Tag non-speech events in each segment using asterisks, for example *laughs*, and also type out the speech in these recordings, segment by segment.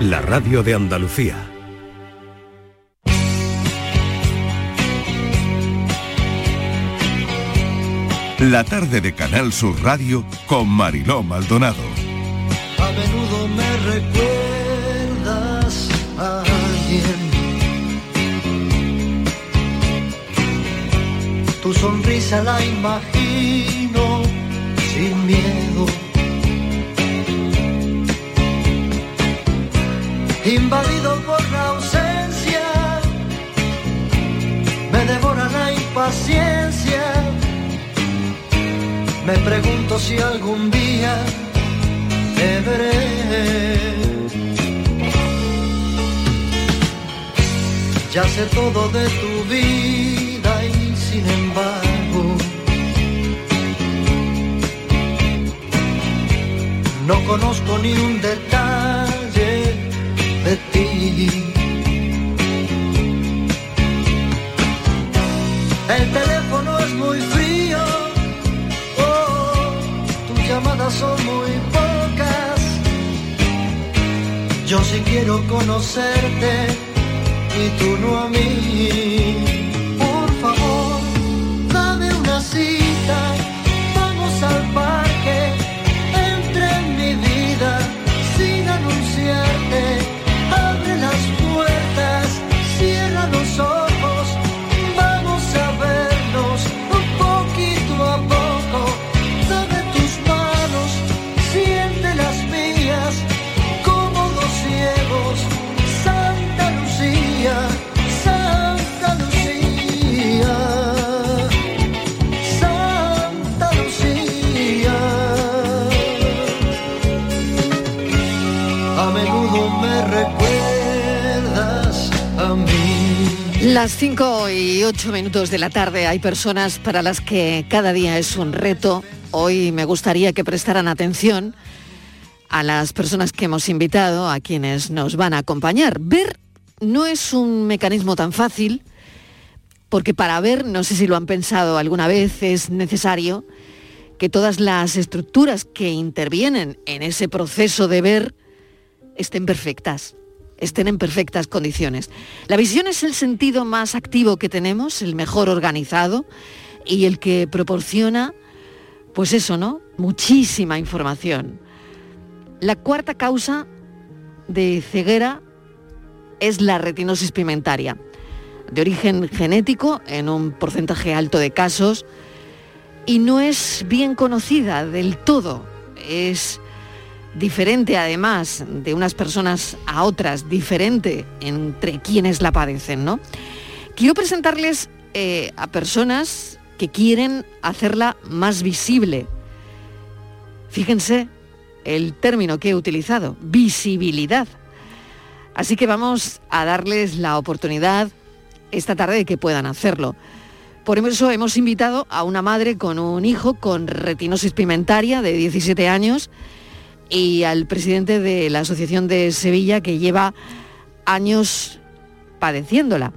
la radio de Andalucía. La tarde de Canal Sur Radio con Mariló Maldonado. A menudo me recuerdas a alguien. Tu sonrisa la imagino Invadido por la ausencia, me devora la impaciencia. Me pregunto si algún día te veré. Ya sé todo de tu vida y sin embargo no conozco ni un detalle de ti. El teléfono es muy frío, oh, tus llamadas son muy pocas. Yo sí quiero conocerte y tú no a mí. Por favor, dame una cita, Las 5 y 8 minutos de la tarde hay personas para las que cada día es un reto. Hoy me gustaría que prestaran atención a las personas que hemos invitado, a quienes nos van a acompañar. Ver no es un mecanismo tan fácil, porque para ver, no sé si lo han pensado alguna vez, es necesario que todas las estructuras que intervienen en ese proceso de ver estén perfectas, estén en perfectas condiciones. La visión es el sentido más activo que tenemos, el mejor organizado y el que proporciona, pues eso, ¿no? Muchísima información. La cuarta causa de ceguera es la retinosis pigmentaria, de origen genético en un porcentaje alto de casos y no es bien conocida del todo. Es diferente además de unas personas a otras, diferente entre quienes la padecen, ¿no? Quiero presentarles eh, a personas que quieren hacerla más visible. Fíjense el término que he utilizado, visibilidad. Así que vamos a darles la oportunidad esta tarde de que puedan hacerlo. Por eso hemos invitado a una madre con un hijo con retinosis pigmentaria de 17 años y al presidente de la Asociación de Sevilla que lleva años padeciéndola.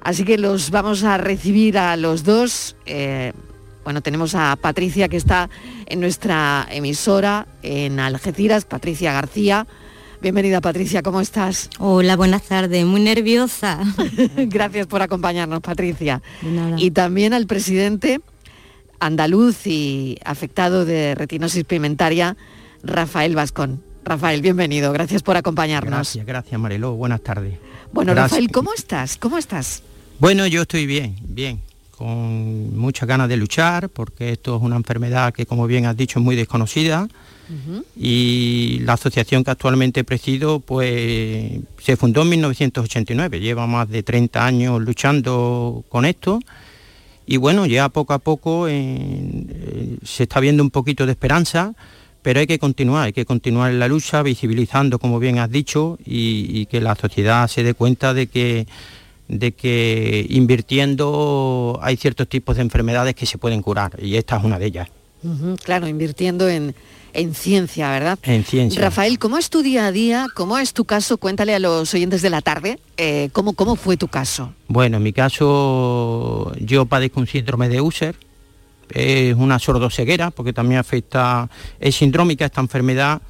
Así que los vamos a recibir a los dos. Eh, bueno, tenemos a Patricia que está en nuestra emisora en Algeciras, Patricia García. Bienvenida Patricia, ¿cómo estás? Hola, buenas tardes, muy nerviosa. *laughs* Gracias por acompañarnos, Patricia. Y también al presidente andaluz y afectado de retinosis pigmentaria, Rafael Vascón. Rafael, bienvenido, gracias por acompañarnos. Gracias, gracias Mariló, buenas tardes. Bueno, Rafael, ¿cómo estás? ¿Cómo estás? Bueno, yo estoy bien, bien, con muchas ganas de luchar, porque esto es una enfermedad que, como bien has dicho, es muy desconocida. Y la asociación que actualmente presido, pues se fundó en 1989, lleva más de 30 años luchando con esto y bueno, ya poco a poco eh, se está viendo un poquito de esperanza, pero hay que continuar, hay que continuar en la lucha, visibilizando, como bien has dicho, y, que la sociedad se dé cuenta de que, de que invirtiendo hay ciertos tipos de enfermedades que se pueden curar, y esta es una de ellas. claro, invirtiendo en, en ciencia, ¿verdad? En ciencia. Rafael, ¿cómo es tu día a día? ¿Cómo es tu caso? Cuéntale a los oyentes de la tarde eh, ¿cómo, cómo fue tu caso. Bueno, en mi caso yo padezco un síndrome de User, es una sordoceguera porque también afecta, es sindrómica esta enfermedad.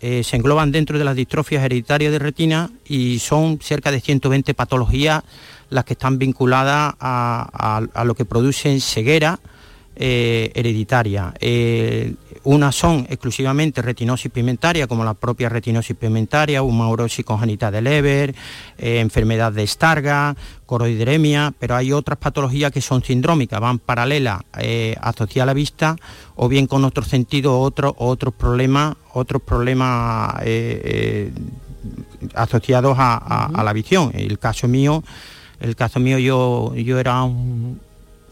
Eh, se engloban dentro de las distrofias hereditarias de retina y son cerca de 120 patologías las que están vinculadas a, lo que producen ceguera, eh, hereditaria. Eh, unas son exclusivamente retinosis pigmentaria, como la propia retinosis pigmentaria, maurosis congénita de Leber, eh, enfermedad de Starga, coroideremia, pero hay otras patologías que son sindrómicas, van paralelas, asociadas a la vista, o bien con otros sentidos, otros otros problemas, otros problemas asociados a, la visión. El caso mío, el caso mío yo, yo era un,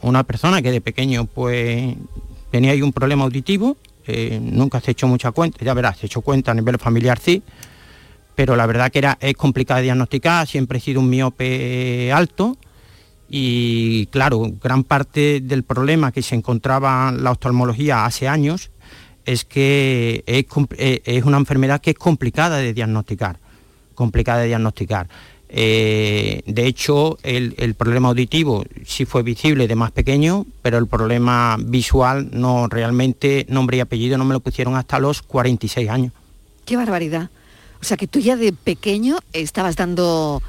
una persona que de pequeño pues tenía ahí un problema auditivo, eh, nunca se ha hecho mucha cuenta, ya verás, se hecho cuenta a nivel familiar sí, pero la verdad que era, es complicado de diagnosticar, siempre he sido un miope alto y claro, gran parte del problema que se encontraba la oftalmología hace años es que es, es una enfermedad que es complicada de diagnosticar, complicada de diagnosticar. Eh, de hecho, el, problema auditivo sí fue visible de más pequeño, pero el problema visual no realmente, nombre y apellido no me lo pusieron hasta los 46 años. Qué barbaridad. O sea que tú ya de pequeño estabas dando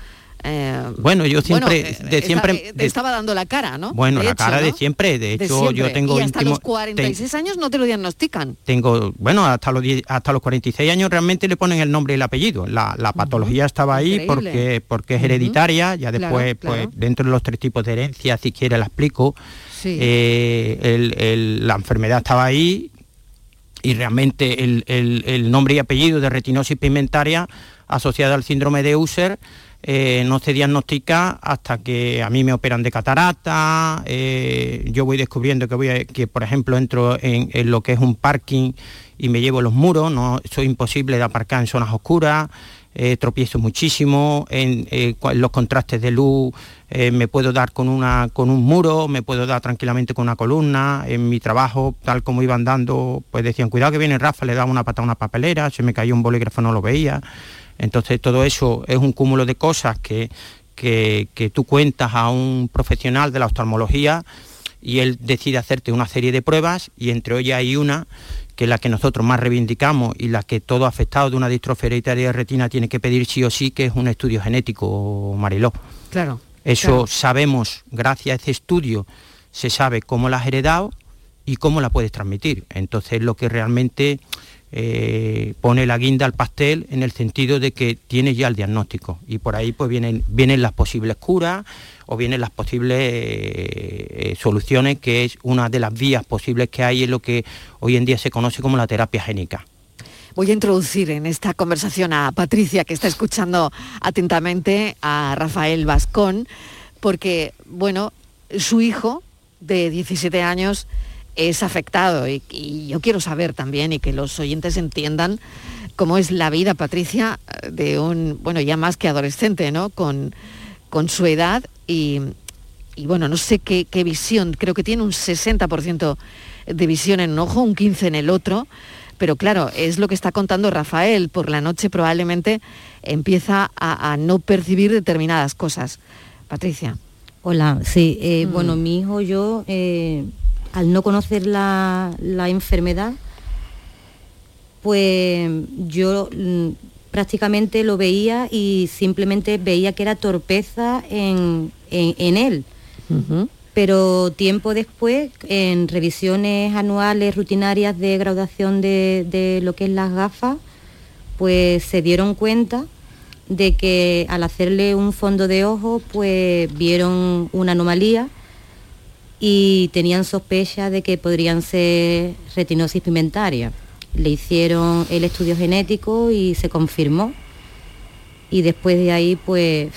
eh, bueno, yo siempre, eh, de siempre estaba dando la cara, ¿no? Bueno, la cara de siempre. De hecho, yo tengo y hasta los 46 años no te lo diagnostican. Tengo, bueno, hasta los hasta los 46 años realmente le ponen el nombre y el apellido. La, patología estaba ahí porque porque es hereditaria. Ya después, pues dentro de los tres tipos de herencia, si quiere la explico. Eh, la enfermedad estaba ahí y realmente el, el nombre y apellido de retinosis pigmentaria asociada al síndrome de User eh, no se diagnostica hasta que a mí me operan de catarata, eh, yo voy descubriendo que, voy que por ejemplo entro en, lo que es un parking y me llevo los muros, no soy imposible de aparcar en zonas oscuras, eh, tropiezo muchísimo, en, los contrastes de luz me puedo dar con, una, con un muro, me puedo dar tranquilamente con una columna, en mi trabajo, tal como iban dando, pues decían, cuidado que viene Rafa, le daba una patada a una papelera, se me cayó un bolígrafo, no lo veía. Entonces todo eso es un cúmulo de cosas que, que, tú cuentas a un profesional de la oftalmología y él decide hacerte una serie de pruebas y entre ellas hay una que es la que nosotros más reivindicamos y la que todo afectado de una distrofia hereditaria de retina tiene que pedir sí o sí, que es un estudio genético, Mariló. Claro. Eso sabemos, gracias a ese estudio, se sabe cómo la has heredado y cómo la puedes transmitir. Entonces lo que realmente eh, pone la guinda al pastel en el sentido de que tiene ya el diagnóstico y por ahí pues vienen, vienen las posibles curas o vienen las posibles eh, soluciones que es una de las vías posibles que hay en lo que hoy en día se conoce como la terapia génica. Voy a introducir en esta conversación a Patricia, que está escuchando atentamente a Rafael Vascón, porque, bueno, su hijo de 17 años es afectado y, yo quiero saber también y que los oyentes entiendan cómo es la vida, Patricia, de un, bueno, ya más que adolescente, ¿no? Con, con su edad y, bueno, no sé qué, visión, creo que tiene un 60% de visión en un ojo, un 15% en el otro, pero claro, es lo que está contando Rafael, por la noche probablemente empieza a, no percibir determinadas cosas. Patricia. Hola, sí, eh, mm. bueno, mi hijo, yo... Eh, al no conocer la, enfermedad, pues yo mm, prácticamente lo veía y simplemente veía que era torpeza en, él. Pero tiempo después, en revisiones anuales rutinarias de graduación de, lo que es las gafas, pues se dieron cuenta de que al hacerle un fondo de ojo, pues vieron una anomalía y tenían sospecha de que podrían ser retinosis pigmentaria. Le hicieron el estudio genético y se confirmó. Y después de ahí, pues,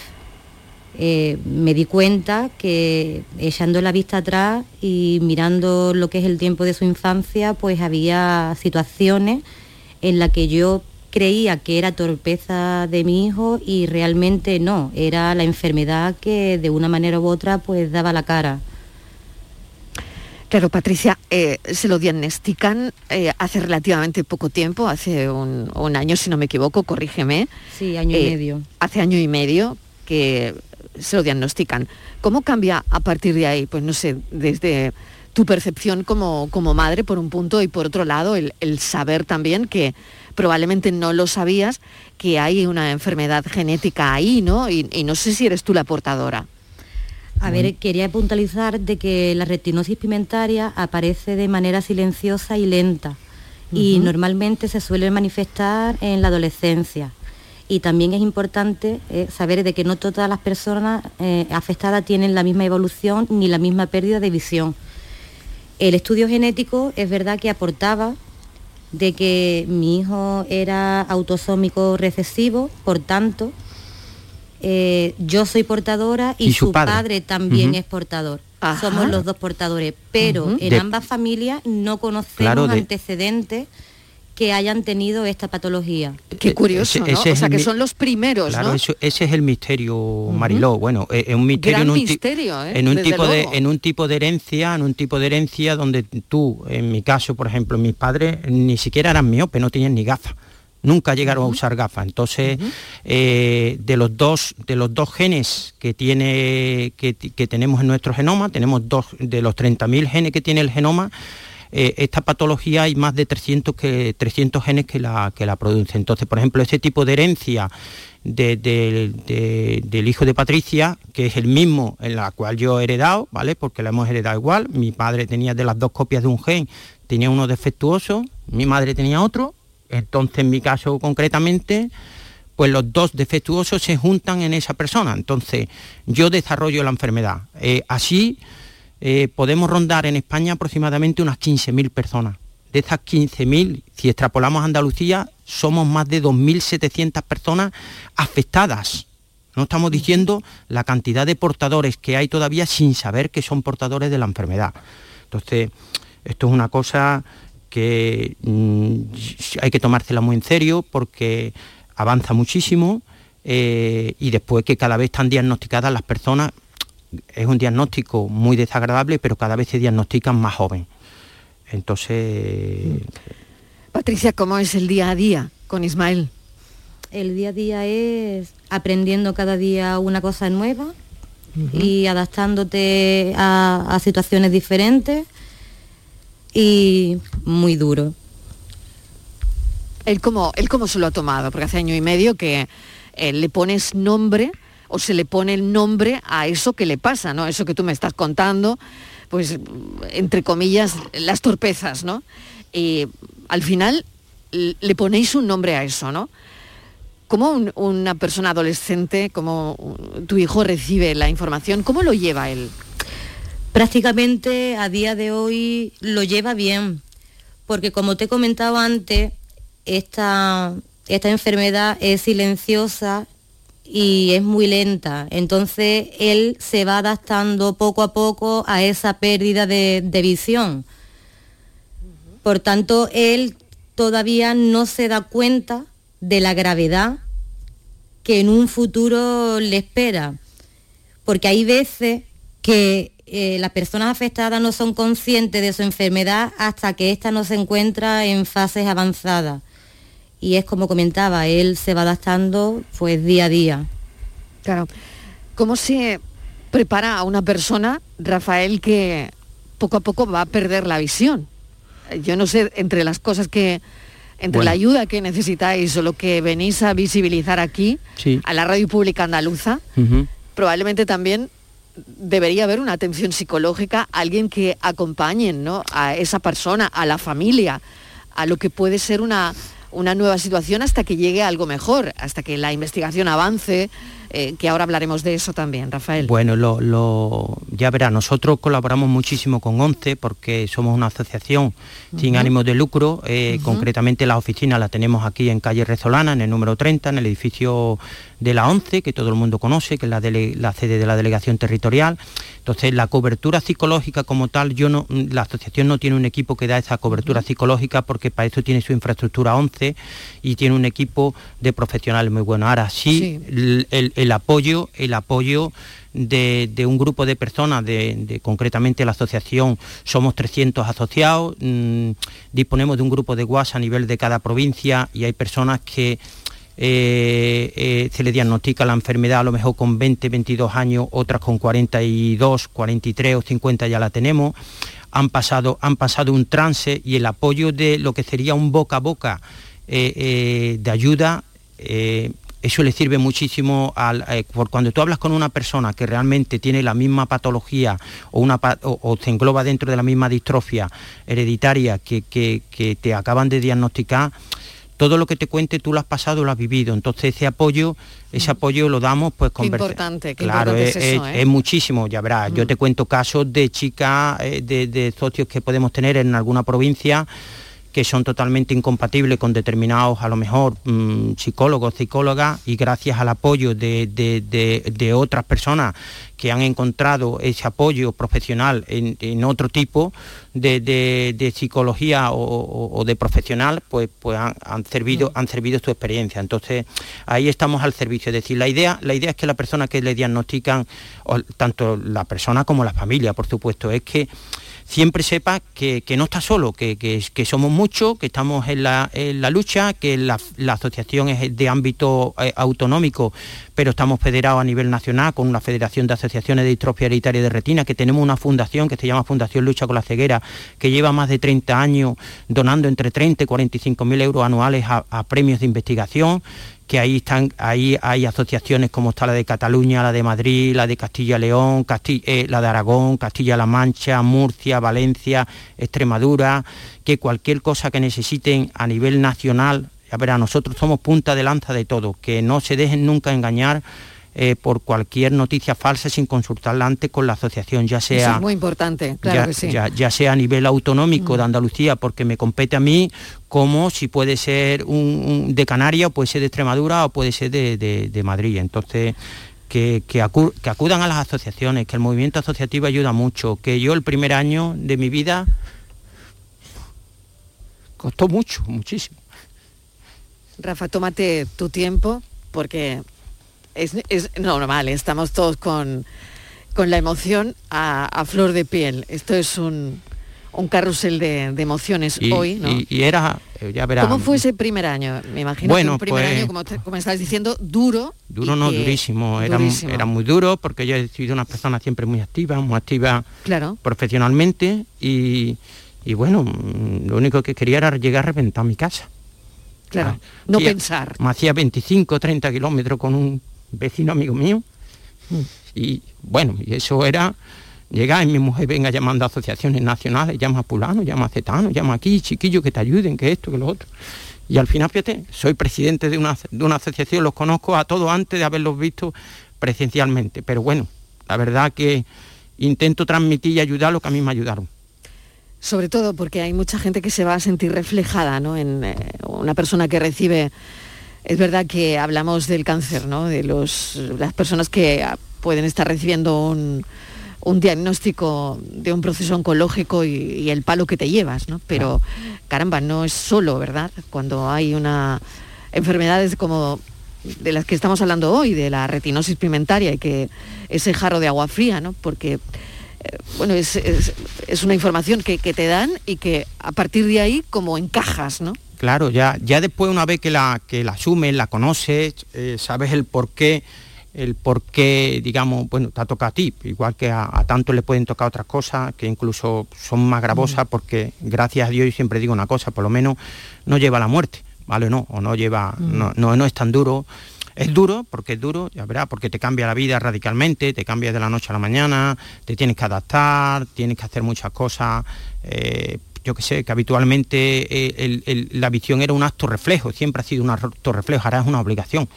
eh, me di cuenta que echando la vista atrás y mirando lo que es el tiempo de su infancia, pues había situaciones en las que yo creía que era torpeza de mi hijo y realmente no, era la enfermedad que de una manera u otra pues daba la cara. Claro, Patricia, eh, se lo diagnostican eh, hace relativamente poco tiempo, hace un, año, si no me equivoco, corrígeme. Sí, año y eh, medio. Hace año y medio que se lo diagnostican. ¿Cómo cambia a partir de ahí? Pues no sé, desde tu percepción como, como madre, por un punto, y por otro lado, el, saber también que probablemente no lo sabías, que hay una enfermedad genética ahí, ¿no? y no sé si eres tú la portadora. A ver, quería puntualizar de que la retinosis pigmentaria aparece de manera silenciosa y lenta y normalmente se suele manifestar en la adolescencia. Y también es importante eh, saber de que no todas las personas eh, afectadas tienen la misma evolución ni la misma pérdida de visión. El estudio genético es verdad que aportaba de que mi hijo era autosómico recesivo, por tanto, eh, yo soy portadora y, su padre, también es portador. Somos los dos portadores, pero en ambas familias no conocemos antecedentes que hayan tenido esta patología. Qué curioso, ¿no? o sea, que son los primeros, claro, ese es el misterio, Mariló. Bueno, es un misterio, en un, misterio ¿eh? en un tipo de en un tipo de herencia, en un tipo de herencia donde tú, en mi caso, por ejemplo, mis padres ni siquiera eran miopes, no tenían ni gafas nunca llegaron a usar gafas. Entonces, eh, de, los dos, de los dos genes que, tiene, que, tenemos en nuestro genoma, tenemos dos, de los 30.000 genes que tiene el genoma, eh, esta patología hay más de 300, que, 300 genes que la, que la producen. Entonces, por ejemplo, ese tipo de herencia del hijo de Patricia, que es el mismo en la cual yo he heredado, ¿vale? Porque la hemos heredado igual. Mi padre tenía de las dos copias de un gen, tenía uno defectuoso, mi madre tenía otro, entonces, en mi caso concretamente, pues los dos defectuosos se juntan en esa persona. Entonces, yo desarrollo la enfermedad. Eh, así eh, podemos rondar en España aproximadamente unas 15.000 personas. De esas 15.000, si extrapolamos a Andalucía, somos más de 2.700 personas afectadas. No estamos diciendo la cantidad de portadores que hay todavía sin saber que son portadores de la enfermedad. Entonces, esto es una cosa que mm, hay que tomársela muy en serio porque avanza muchísimo eh, y después que cada vez están diagnosticadas las personas, es un diagnóstico muy desagradable, pero cada vez se diagnostican más joven. Entonces... Patricia, ¿cómo es el día a día con Ismael? El día a día es aprendiendo cada día una cosa nueva y adaptándote a situaciones diferentes y muy duro. ¿Él cómo, él cómo se lo ha tomado? Porque hace año y medio que eh, le pones nombre o se le pone el nombre a eso que le pasa, ¿no? Eso que tú me estás contando, pues entre comillas, las torpezas, ¿no? Y al final le ponéis un nombre a eso, ¿no? ¿Cómo una persona adolescente, como tu hijo recibe la información? ¿Cómo lo lleva él? Prácticamente a día de hoy lo lleva bien, porque como te he comentado antes, esta, esta enfermedad es silenciosa y es muy lenta. Entonces él se va adaptando poco a poco a esa pérdida de, de, visión. Por tanto, él todavía no se da cuenta de la gravedad que en un futuro le espera. Porque hay veces que eh, las personas afectadas no son conscientes de su enfermedad hasta que ésta no se encuentra en fases avanzadas. Y es como comentaba, él se va adaptando pues día a día. Claro. ¿Cómo se prepara a una persona, Rafael, que poco a poco va a perder la visión? Yo no sé, entre las cosas que entre la ayuda que necesitáis o lo que venís a visibilizar aquí, a la radio pública andaluza, probablemente también debería haber una atención psicológica, alguien que acompañe ¿no? a esa persona, a la familia, a lo que puede ser una, una nueva situación hasta que llegue algo mejor, hasta que la investigación avance, eh, que ahora hablaremos de eso también, Rafael. Bueno, lo, ya verá, nosotros colaboramos muchísimo con ONCE porque somos una asociación sin ánimo de lucro, eh, concretamente la oficina la tenemos aquí en calle Rezolana, en el número 30, en el edificio de la ONCE, que todo el mundo conoce, que es la, la sede de la delegación territorial. Entonces, la cobertura psicológica como tal, yo no, la asociación no tiene un equipo que da esa cobertura psicológica porque para eso tiene su infraestructura 11 y tiene un equipo de profesionales muy bueno. Ahora sí, El, apoyo, el apoyo de, un grupo de personas, de, concretamente la asociación somos 300 asociados, mm, disponemos de un grupo de WhatsApp a nivel de cada provincia y hay personas que eh, eh, se le diagnostica la enfermedad a lo mejor con 20, 22 años, otras con 42, 43 o 50 ya la tenemos. Han pasado, han pasado un trance y el apoyo de lo que sería un boca a boca eh, de ayuda eso le sirve muchísimo al, cuando tú hablas con una persona que realmente tiene la misma patología o, una, o, se engloba dentro de la misma distrofia hereditaria que, que te acaban de diagnosticar, todo lo que te cuente tú lo has pasado, lo has vivido. Entonces ese apoyo, ese mm. apoyo lo damos pues con... Qué importante, claro, es, ¿eh? es, muchísimo, ya verás. Yo mm. te cuento casos de chicas, eh, de, de socios que podemos tener en alguna provincia que son totalmente incompatibles con determinados, a lo mejor, mm, psicólogos, psicólogas, y gracias al apoyo de, otras personas que han encontrado ese apoyo profesional en, otro tipo de, psicología o, de profesional, pues, pues han, servido, mm. han servido su experiencia. Entonces, ahí estamos al servicio. Es decir, la idea, la idea es que la persona que le diagnostican, tanto la persona como la familia, por supuesto, es que siempre sepa que, no está solo, que, que, somos muchos, que estamos en la, lucha, que la, asociación es de ámbito eh, autonómico, pero estamos federados a nivel nacional con una federación de asociaciones de distrofia hereditaria de retina, que tenemos una fundación que se llama Fundación Lucha con la Ceguera, que lleva más de 30 años donando entre 30 y 45 mil euros anuales a premios de investigación que ahí están, ahí hay asociaciones como está la de Cataluña, la de Madrid, la de Castilla-León, eh, la de Aragón, Castilla-La Mancha, Murcia, Valencia, Extremadura, que cualquier cosa que necesiten a nivel nacional, ya verá, nosotros somos punta de lanza de todo, que no se dejen nunca engañar eh, por cualquier noticia falsa sin consultarla antes con la asociación, ya sea... muy importante, claro ya, que sí. ya, sea a nivel autonómico de mm. Andalucía, porque me compete a mí, como si puede ser un, de Canarias, o puede ser de Extremadura, o puede ser de, Madrid. Entonces... Que, que, acudan a las asociaciones, que el movimiento asociativo ayuda mucho, que yo el primer año de mi vida costó mucho, muchísimo. Rafa, tómate tu tiempo porque es, normal, estamos todos con, la emoción a, flor de piel. Esto es un, carrusel de, emociones hoy, ¿no? Y, era, eh, ya verás... ¿Cómo fue ese primer año? Me imagino que un primer pues año, como, como estás diciendo, duro. Duro no, durísimo. Era, era, muy duro porque yo he sido una persona siempre muy activa, muy activa claro. profesionalmente y, bueno, lo único que quería era llegar a reventar mi casa. Claro, ah, no pensar. Me hacía 25, 30 kilómetros con un vecino amigo mío. Y bueno, y eso era llegar y mi mujer venga llamando a asociaciones nacionales, llama a Pulano, llama a Cetano, llama aquí, chiquillos que te ayuden, que esto, que lo otro. Y al final, fíjate, soy presidente de una, de una asociación, los conozco a todos antes de haberlos visto presencialmente. Pero bueno, la verdad que intento transmitir y ayudar lo que a mí me ayudaron. Sobre todo porque hay mucha gente que se va a sentir reflejada ¿no? en eh, una persona que recibe es verdad que hablamos del cáncer, ¿no? De los, las personas que pueden estar recibiendo un, diagnóstico de un proceso oncológico y, el palo que te llevas, ¿no? Pero caramba, no es solo, ¿verdad? Cuando hay una enfermedades como de las que estamos hablando hoy, de la retinosis pigmentaria y que ese jarro de agua fría, ¿no? Porque eh, bueno, es, una información que, que, te dan y que a partir de ahí como encajas, ¿no? Claro, ya, ya después una vez que la, que la asumes, la conoces, eh, sabes el por qué el por qué, digamos, bueno, te ha tocado a ti, igual que a, a tanto le pueden tocar otras cosas que incluso son más gravosas, porque gracias a Dios yo siempre digo una cosa, por lo menos no lleva a la muerte, ¿vale? No, o no lleva, no, no, no es tan duro. Es duro, porque es duro, ya verás, porque te cambia la vida radicalmente, te cambia de la noche a la mañana, te tienes que adaptar, tienes que hacer muchas cosas. eh, yo que sé, que habitualmente eh, el- el- la visión era un acto reflejo, siempre ha sido un acto reflejo, ahora es una obligación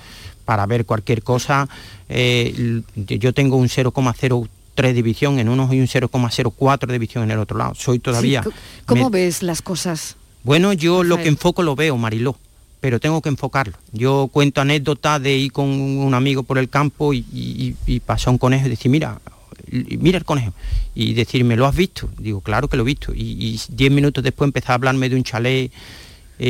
para ver cualquier cosa. eh, yo tengo un 0,03 de visión en uno y un 0,04 de visión en el otro lado. Soy todavía... Sí, ¿Cómo me- ves las cosas? bueno, yo lo que enfoco lo veo, Mariló, pero tengo que enfocarlo. Yo cuento anécdotas de ir con un amigo por el campo y, y, y pasar un conejo y decir, mira, mira el conejo. Y decirme, ¿lo has visto? Digo, claro que lo he visto. Y, diez minutos después empezó a hablarme de un chalet. eh,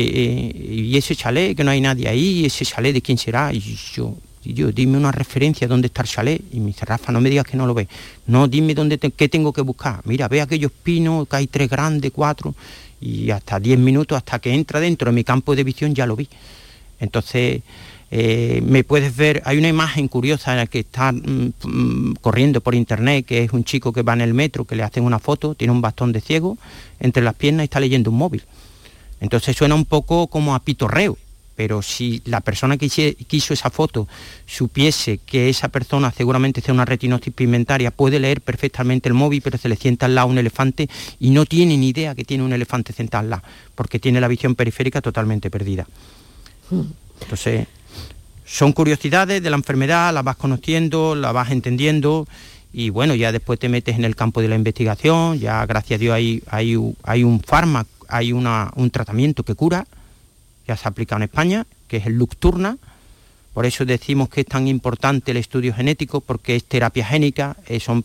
eh, y ese chalet, que no hay nadie ahí, ese chalet de quién será. Y yo, yo, dime una referencia dónde está el chalet. Y me dice, Rafa, no me digas que no lo ves. No, dime dónde qué tengo que buscar. Mira, ve aquellos pinos, que hay tres grandes, cuatro. Y hasta 10 minutos, hasta que entra dentro de mi campo de visión, ya lo vi. Entonces, eh, me puedes ver, hay una imagen curiosa en la que está mm, mm, corriendo por internet, que es un chico que va en el metro, que le hacen una foto, tiene un bastón de ciego entre las piernas y está leyendo un móvil. Entonces suena un poco como a pitorreo, pero si la persona que hizo esa foto supiese que esa persona seguramente sea una retinosis pigmentaria, puede leer perfectamente el móvil, pero se le sienta al lado un elefante y no tiene ni idea que tiene un elefante sentado al lado, porque tiene la visión periférica totalmente perdida. Entonces, son curiosidades de la enfermedad, las vas conociendo, las vas entendiendo y bueno, ya después te metes en el campo de la investigación, ya gracias a Dios hay, hay, un fármaco, hay una- un tratamiento que cura, ya se ha aplicado en España, que es el Lucturna. Por eso decimos que es tan importante el estudio genético, porque es terapia génica, eh, son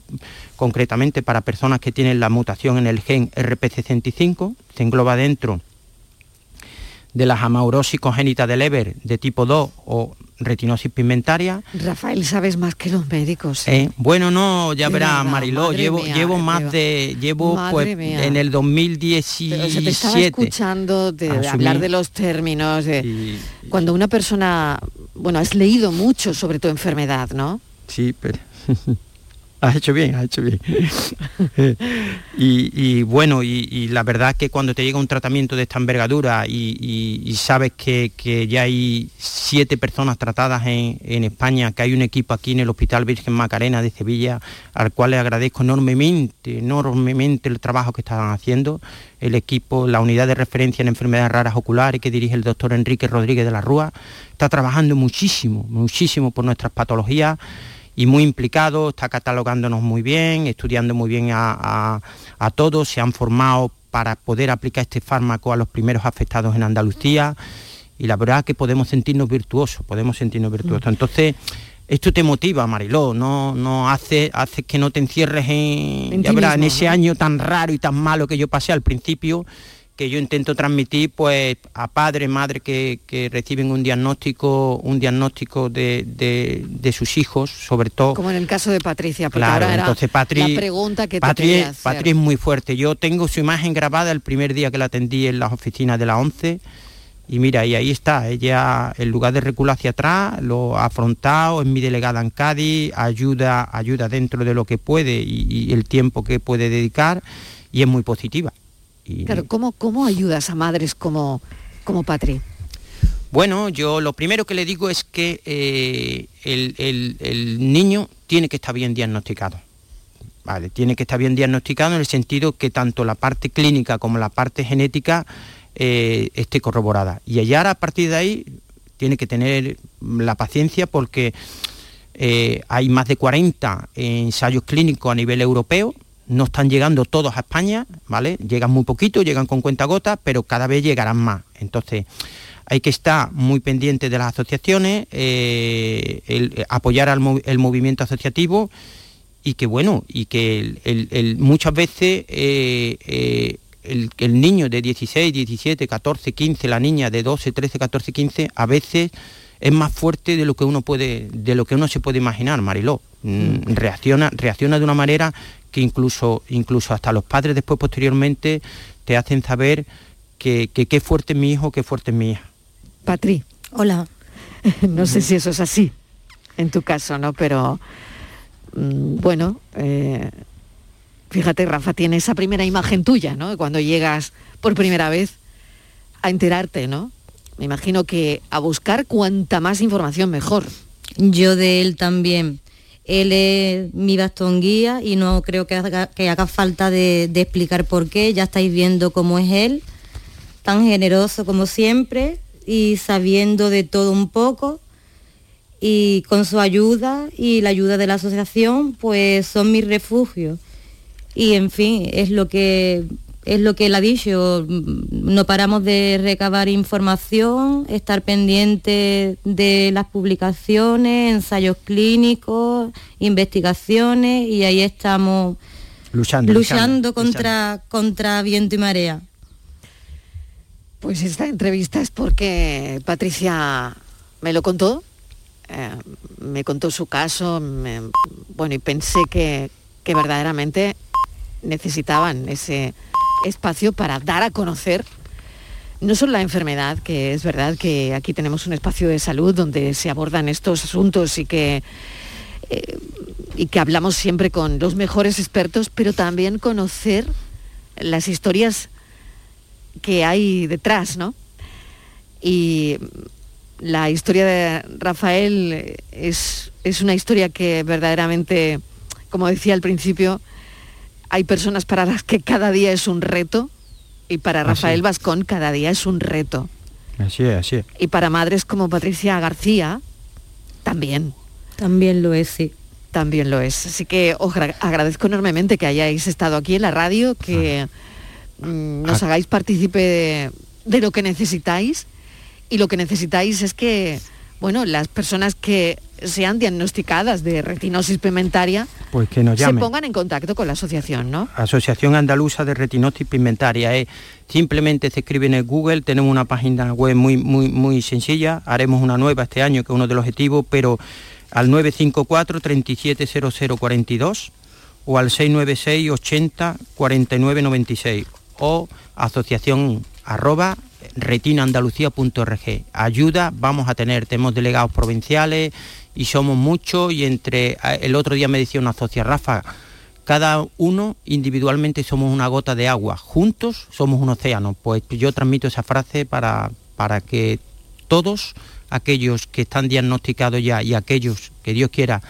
concretamente para personas que tienen la mutación en el gen RP65, se engloba dentro de las amaurosis congénitas del Leber de tipo 2 o retinosis pigmentaria. Rafael, sabes más que los médicos. Eh, bueno, no, ya verás, Mariló, llevo, mía, llevo de más de, llevo Madre pues mía. en el Pero se te estaba 2017. escuchando de, hablar de los términos. de- Cuando una persona, bueno, has leído mucho sobre tu enfermedad, ¿no? Sí, pero *laughs* has hecho bien, has hecho bien. *laughs* *laughs* y, y bueno, y, y la verdad que cuando te llega un tratamiento de esta envergadura y, y- y sabes que, que ya hay siete personas tratadas en, en España, que hay un equipo aquí en el Hospital Virgen Macarena de Sevilla, al cual le agradezco enormemente, enormemente el trabajo que están haciendo, el equipo, la unidad de referencia en enfermedades raras oculares que dirige el doctor Enrique Rodríguez de la Rúa, está trabajando muchísimo, muchísimo por nuestras patologías y muy implicado, está catalogándonos muy bien, estudiando muy bien a, a- a todos, se han formado para poder aplicar este fármaco a los primeros afectados en Andalucía y la verdad que podemos sentirnos virtuosos, podemos sentirnos virtuosos. Entonces, esto te motiva, Mariló, no, no hace, hace que no te encierres en, En ya en ese ¿no? año tan raro y tan malo que yo pasé al principio, que yo intento transmitir pues a padres, madres que, que reciben un diagnóstico, un diagnóstico de, de- de sus hijos, sobre todo. Como en el caso de Patricia, porque Claro, ahora era entonces Patri, la pregunta que te Patri, quería es- hacer. Patri es muy fuerte. Yo tengo su imagen grabada el primer día que la atendí en las oficinas de la 11 y mira, y ahí está, ella en lugar de recular hacia atrás, lo ha afrontado, es mi delegada en Cádiz, ayuda, ayuda dentro de lo que puede y, y el tiempo que puede dedicar y es muy positiva. Y- Claro, ¿cómo, ¿cómo ayudas a madres como, como Patri? Bueno, yo lo primero que le digo es que eh, el, el- el niño tiene que estar bien diagnosticado. Vale, tiene que estar bien diagnosticado en el sentido que tanto la parte clínica como la parte genética eh, esté corroborada. Y allá a partir de ahí tiene que tener la paciencia porque eh, hay más de 40 ensayos clínicos a nivel europeo, no están llegando todos a España, ¿vale? Llegan muy poquito, llegan con cuentagotas, pero cada vez llegarán más. Entonces, hay que estar muy pendiente de las asociaciones, eh, eh, apoyar al el movimiento asociativo y que bueno, y que muchas veces eh, el, el niño de 16, 17, 14, 15, la niña de 12, 13, 14, 15, a veces es más fuerte de lo que uno puede, de lo que uno se puede imaginar, Mariló. Mm, Reacciona, reacciona de una manera que incluso, incluso hasta los padres después posteriormente te hacen saber que que qué fuerte es mi hijo, qué fuerte es mi hija. Patri. Hola. *laughs* No sé si eso es así. en tu caso, ¿no? Pero mm, bueno, eh, fíjate, Rafa, tiene esa primera imagen tuya, ¿no? Cuando llegas por primera vez a enterarte, ¿no? Me imagino que a buscar cuanta más información mejor. Yo de él también. Él es mi bastón guía y no creo que haga, que haga falta de, de explicar por qué. Ya estáis viendo cómo es él, tan generoso como siempre y sabiendo de todo un poco. Y con su ayuda y la ayuda de la asociación, pues son mis refugios. Y en fin, es lo que es lo que él ha dicho, no paramos de recabar información, estar pendiente de las publicaciones, ensayos clínicos, investigaciones y ahí estamos luchando, luchando, contra, contra viento y marea. Pues esta entrevista es porque Patricia me lo contó, eh, me contó su caso, me- bueno, y pensé que, que verdaderamente necesitaban ese espacio para dar a conocer no solo la enfermedad, que es verdad que aquí tenemos un espacio de salud donde se abordan estos asuntos y que, eh, y que hablamos siempre con los mejores expertos, pero también conocer las historias que hay detrás, ¿no? Y la historia de Rafael es, es una historia que verdaderamente, como decía al principio, hay personas para las que cada día es un reto y para Rafael Vascón cada día es un reto. Así es, así es. Y para madres como Patricia García también. También lo es, sí. También lo es. Así que os gra- agradezco enormemente que hayáis estado aquí en la radio, que mm, nos hagáis partícipe de, de lo que necesitáis. Y lo que necesitáis es que, bueno, las personas que sean diagnosticadas de retinosis pigmentaria Pues que nos se pongan en contacto con la asociación, ¿no? Asociación Andaluza de Retinosis Pigmentaria. eh. Simplemente se escribe en el Google, tenemos una página web muy, muy, muy sencilla, haremos una nueva este año, que es uno de los objetivos, pero al 954 370042 o al 696 80 49 96 o asociación arroba retinaandalucía.org. Ayuda vamos a tener, tenemos delegados provinciales y somos muchos y entre el otro día me decía una socia Rafa, cada uno individualmente somos una gota de agua, juntos somos un océano. Pues yo transmito esa frase para, para que todos aquellos que están diagnosticados ya y aquellos que Dios quiera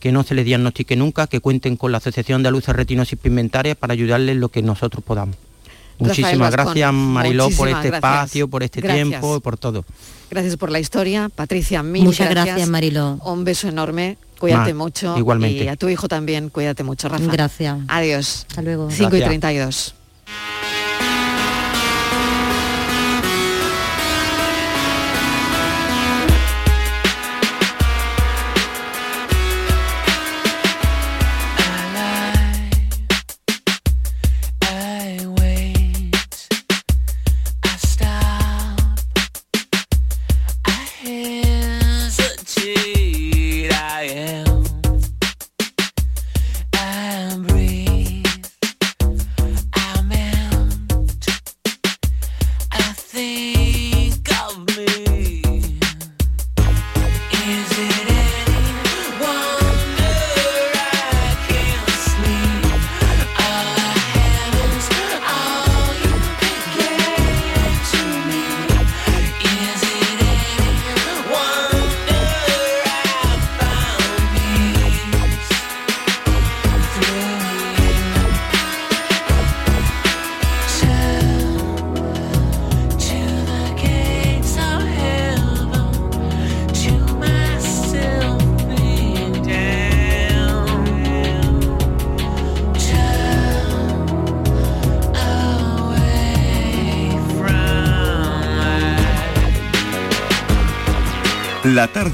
que no se les diagnostique nunca, que cuenten con la Asociación de Retinosis Pigmentaria para ayudarles lo que nosotros podamos. Muchísimas gracias Mariló por este gracias. espacio, por este Gracias. tiempo y por todo. Gracias por la historia. Patricia, mil Muchas gracias. gracias, Mariló. Un beso enorme. Cuídate Ma, mucho. igualmente. Y a tu hijo también, cuídate mucho, Rafa. Gracias. Adiós. Hasta luego. 5 y Gracias. 32.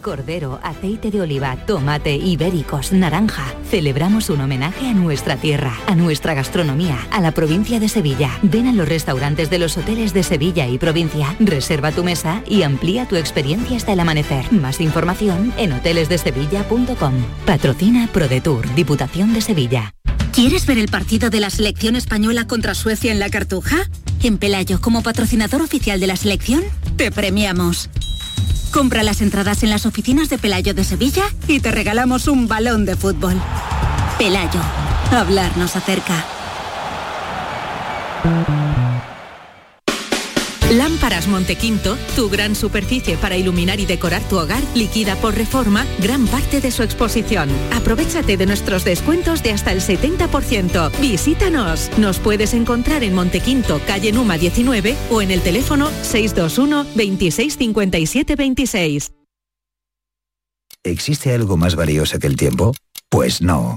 Cordero, aceite de oliva, tomate, ibéricos, naranja. Celebramos un homenaje a nuestra tierra, a nuestra gastronomía, a la provincia de Sevilla. Ven a los restaurantes de los hoteles de Sevilla y provincia, reserva tu mesa y amplía tu experiencia hasta el amanecer. Más información en hotelesdesevilla.com. Patrocina ProDetour, Diputación de Sevilla. ¿Quieres ver el partido de la selección española contra Suecia en la Cartuja? En Pelayo, como patrocinador oficial de la selección, te premiamos. Compra las entradas en las oficinas de Pelayo de Sevilla y te regalamos un balón de fútbol. Pelayo, hablarnos acerca. Lámparas Montequinto, tu gran superficie para iluminar y decorar tu hogar, liquida por reforma gran parte de su exposición. Aprovechate de nuestros descuentos de hasta el 70%. Visítanos. Nos puedes encontrar en Montequinto, calle Numa 19 o en el teléfono 621 26 57 26. ¿Existe algo más valioso que el tiempo? Pues no.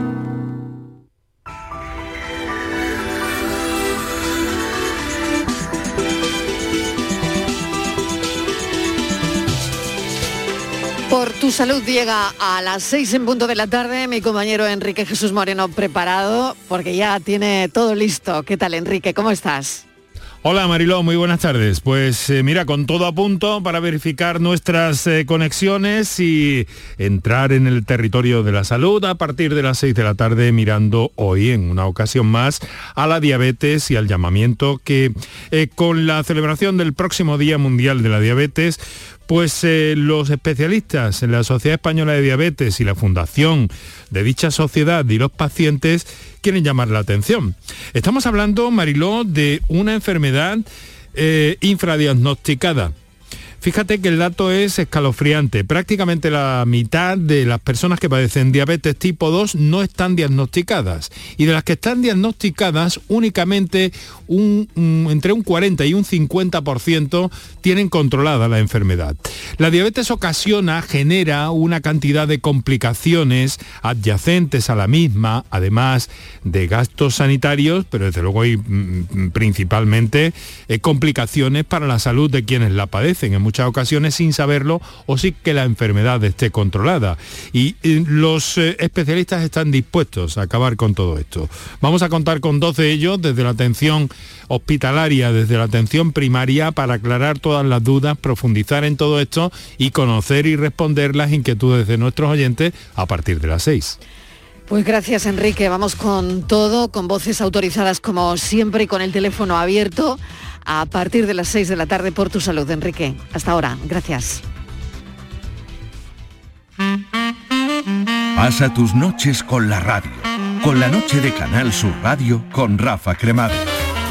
Tu salud llega a las seis en punto de la tarde mi compañero Enrique Jesús Moreno preparado porque ya tiene todo listo. ¿Qué tal Enrique? ¿Cómo estás? Hola Mariló, muy buenas tardes. Pues eh, mira, con todo a punto para verificar nuestras eh, conexiones y entrar en el territorio de la salud a partir de las 6 de la tarde mirando hoy en una ocasión más a la diabetes y al llamamiento que eh, con la celebración del próximo Día Mundial de la Diabetes pues eh, los especialistas en la Sociedad Española de Diabetes y la Fundación de dicha sociedad y los pacientes quieren llamar la atención. Estamos hablando, Mariló, de una enfermedad eh, infradiagnosticada. Fíjate que el dato es escalofriante. Prácticamente la mitad de las personas que padecen diabetes tipo 2 no están diagnosticadas. Y de las que están diagnosticadas, únicamente un, entre un 40 y un 50% tienen controlada la enfermedad. La diabetes ocasiona, genera una cantidad de complicaciones adyacentes a la misma, además de gastos sanitarios, pero desde luego hay mm, principalmente eh, complicaciones para la salud de quienes la padecen, en muchas ocasiones sin saberlo o sin que la enfermedad esté controlada. Y los eh, especialistas están dispuestos a acabar con todo esto. Vamos a contar con dos de ellos desde la atención hospitalaria, desde la atención primaria, para aclarar todas las dudas, profundizar en todo esto y conocer y responder las inquietudes de nuestros oyentes a partir de las seis. Pues gracias Enrique, vamos con todo, con voces autorizadas como siempre y con el teléfono abierto a partir de las 6 de la tarde por tu salud, Enrique. Hasta ahora, gracias. Pasa tus noches con la radio, con la noche de Canal Sur Radio con Rafa Cremades.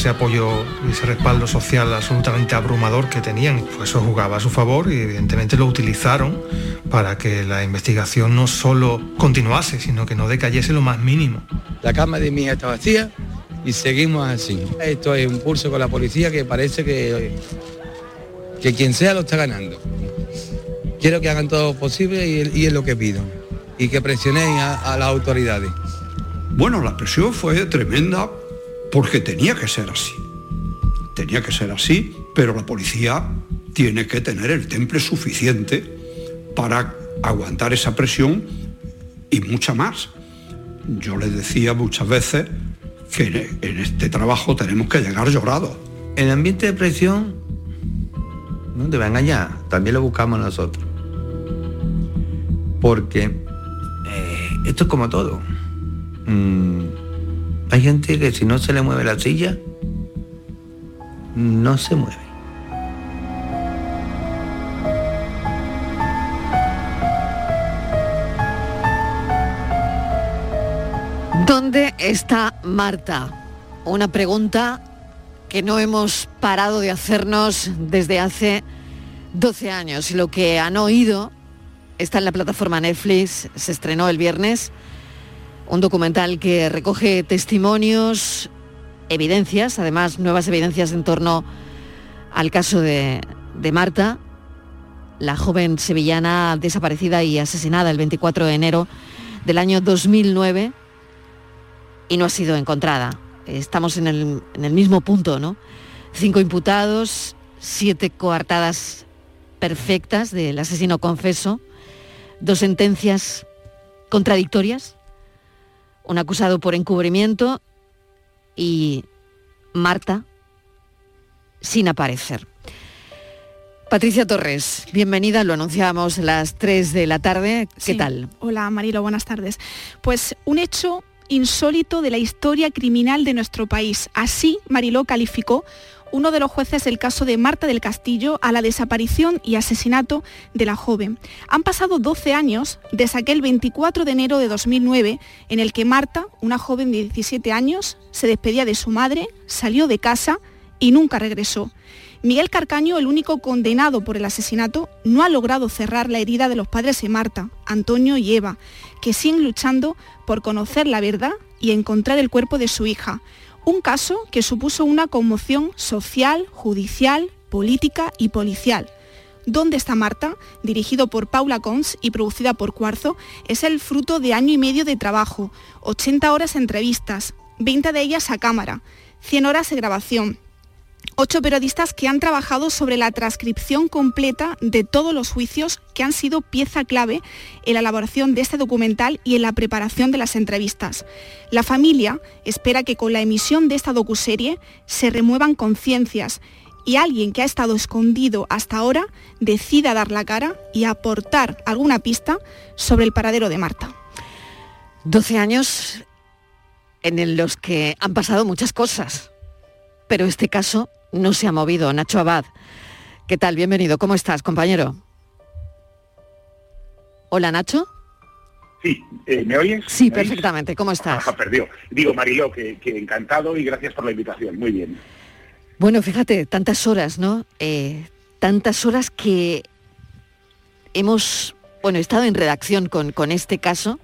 Ese apoyo y ese respaldo social absolutamente abrumador que tenían, pues eso jugaba a su favor y evidentemente lo utilizaron para que la investigación no solo continuase, sino que no decayese lo más mínimo. La cama de mi hija está vacía y seguimos así. Esto es un pulso con la policía que parece que, que quien sea lo está ganando. Quiero que hagan todo lo posible y, es lo que pido. Y que presionen a, a las autoridades. Bueno, la presión fue tremenda porque tenía que ser así. Tenía que ser así, pero la policía tiene que tener el temple suficiente para aguantar esa presión y mucha más. Yo les decía muchas veces que en este trabajo tenemos que llegar llorados. El ambiente de presión no te va a engañar, también lo buscamos nosotros. Porque eh, esto es como todo. Mm, hay gente que si no se le mueve la silla, no se mueve. ¿Dónde está Marta? Una pregunta que no hemos parado de hacernos desde hace 12 años y lo que han oído está en la plataforma Netflix, se estrenó el viernes, un documental que recoge testimonios, evidencias, además nuevas evidencias en torno al caso de, Marta, la joven sevillana desaparecida y asesinada el 24 de enero del año 2009 y no ha sido encontrada. Estamos en el, en el mismo punto, ¿no? Cinco imputados, siete coartadas perfectas del asesino confeso, dos sentencias contradictorias, un acusado por encubrimiento y Marta sin aparecer. Patricia Torres, bienvenida, lo anunciábamos a las 3 de la tarde. ¿Qué Sí. tal? Hola Marilo, buenas tardes. Pues un hecho insólito de la historia criminal de nuestro país. Así Mariló calificó uno de los jueces del caso de Marta del Castillo a la desaparición y asesinato de la joven. Han pasado 12 años desde aquel 24 de enero de 2009 en el que Marta, una joven de 17 años, se despedía de su madre, salió de casa y nunca regresó. Miguel Carcaño, el único condenado por el asesinato, no ha logrado cerrar la herida de los padres de Marta, Antonio y Eva, que siguen luchando por conocer la verdad y encontrar el cuerpo de su hija. Un caso que supuso una conmoción social, judicial, política y policial. ¿Dónde está Marta?, dirigido por Paula Cons y producida por Cuarzo, es el fruto de año y medio de trabajo, 80 horas entrevistas, 20 de ellas a cámara, 100 horas de grabación, ocho periodistas que han trabajado sobre la transcripción completa de todos los juicios que han sido pieza clave en la elaboración de este documental y en la preparación de las entrevistas. La familia espera que con la emisión de esta docuserie se remuevan conciencias y alguien que ha estado escondido hasta ahora decida dar la cara y aportar alguna pista sobre el paradero de Marta. 12 años en los que han pasado muchas cosas, pero este caso no se ha movido. Nacho Abad, ¿qué tal? Bienvenido. ¿Cómo estás, compañero? Hola, Nacho. Sí, eh, ¿me oyes? Sí, perfectamente. ¿Cómo estás? Ah, perdió. Digo, Mariló, que, que encantado y gracias por la invitación. Muy bien. Bueno, fíjate, tantas horas, ¿no? Eh, tantas horas que hemos, bueno, estado en redacción con, con este caso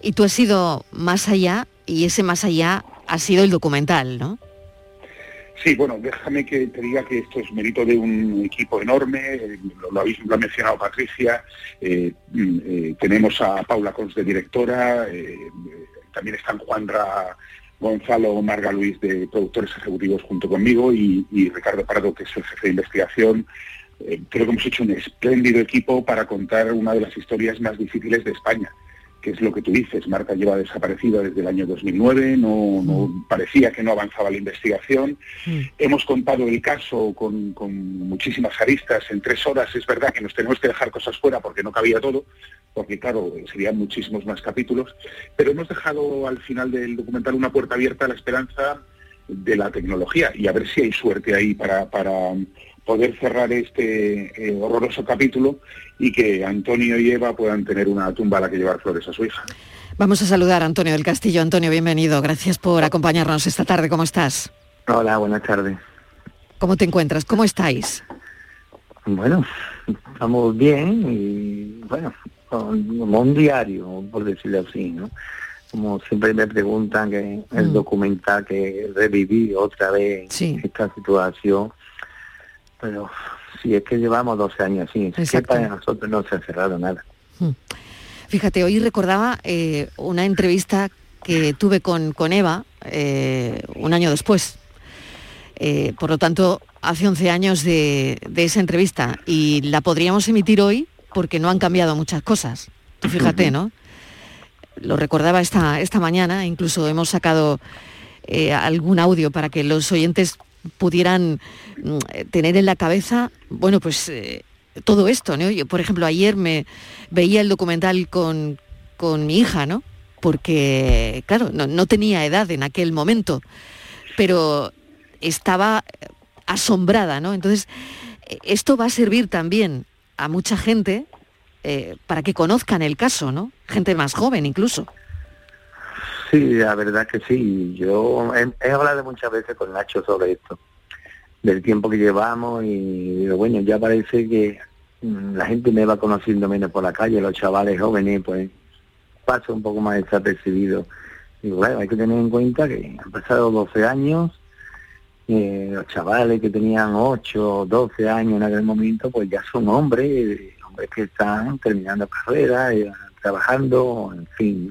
y tú has ido más allá y ese más allá ha sido el documental, ¿no? Sí, bueno, déjame que te diga que esto es mérito de un equipo enorme, lo, habéis lo ha mencionado Patricia, eh, mm, eh, tenemos a Paula Cons de directora, eh, también están Juanra Gonzalo Marga Luis de productores ejecutivos junto conmigo y, Ricardo Pardo, que es el jefe de investigación. Creo que hemos hecho un espléndido equipo para contar una de las historias más difíciles de España que es lo que tú dices, Marta lleva desaparecida desde el año 2009, no, no- parecía que no avanzaba la investigación. Hemos contado el caso con, con muchísimas aristas en tres horas. Es verdad que nos tenemos que dejar cosas fuera porque no cabía todo, porque claro, serían muchísimos más capítulos, pero hemos dejado al final del documental una puerta abierta a la esperanza de la tecnología y a ver si hay suerte ahí para, para poder cerrar este eh, horroroso capítulo y que Antonio y Eva puedan tener una tumba a la que llevar flores a su hija. Vamos a saludar a Antonio del Castillo. Antonio, bienvenido. Gracias por acompañarnos esta tarde. ¿Cómo estás? Hola, buenas tardes. ¿Cómo te encuentras? ¿Cómo estáis? Bueno, estamos bien y bueno, como un diario, por decirlo así, ¿no? como siempre me preguntan que el Mm. documental que reviví otra vez esta situación, pero si es que llevamos 12 años así, que para nosotros no se ha cerrado nada. Fíjate, hoy recordaba eh, una entrevista que tuve con, con Eva eh, un año después. Eh, por lo tanto, hace 11 años de, de esa entrevista y la podríamos emitir hoy porque no han cambiado muchas cosas. Tú fíjate, ¿no? Lo recordaba esta, esta mañana, incluso hemos sacado eh, algún audio para que los oyentes pudieran mm, tener en la cabeza, bueno, pues eh, todo esto, ¿no? Yo, por ejemplo, ayer me veía el documental con, con mi hija, ¿no? Porque, claro, no, no tenía edad en aquel momento, pero estaba eh, asombrada, ¿no? Entonces, eh, esto va a servir también a mucha gente eh, para que conozcan el caso, ¿no? Gente más joven incluso. Sí, la verdad que sí. Yo he, hablado muchas veces con Nacho sobre esto, del tiempo que llevamos y digo, bueno, ya parece que mm, la gente me va conociendo menos por la calle, los chavales jóvenes, pues pasa un poco más desapercibido. Y bueno, hay que tener en cuenta que han pasado 12 años, eh, los chavales que tenían 8 o 12 años en aquel momento, pues ya son hombres, hombres que están terminando carrera, eh, trabajando, en fin.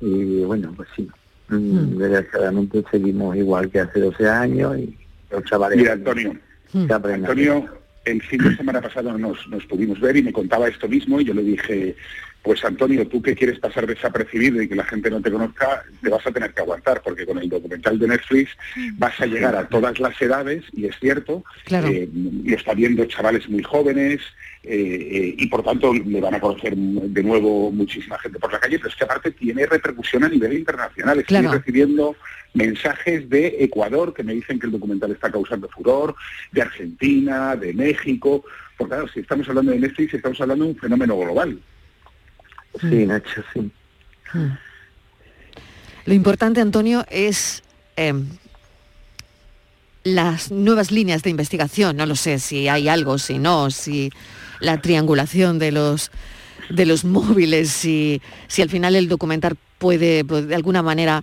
Y bueno, pues sí, mm, desgraciadamente seguimos igual que hace 12 años y los chavales... Mira, Antonio, se aprenden. Antonio, el fin de semana pasado nos, nos pudimos ver y me contaba esto mismo y yo le dije, pues Antonio, tú que quieres pasar desapercibido y que la gente no te conozca, te vas a tener que aguantar, porque con el documental de Netflix vas a llegar a todas las edades, y es cierto, Claro. eh, lo está viendo chavales muy jóvenes, eh, eh, y por tanto le van a conocer de nuevo muchísima gente por la calle, pero es que aparte tiene repercusión a nivel internacional. Estoy Claro. recibiendo mensajes de Ecuador que me dicen que el documental está causando furor, de Argentina, de México, porque claro, si estamos hablando de Netflix, estamos hablando de un fenómeno global. Sí, Nacho, sí. Lo importante, Antonio, es eh, las nuevas líneas de investigación. No lo sé si hay algo, si no, si la triangulación de los de los móviles, si, si al final el documental puede, pues, de alguna manera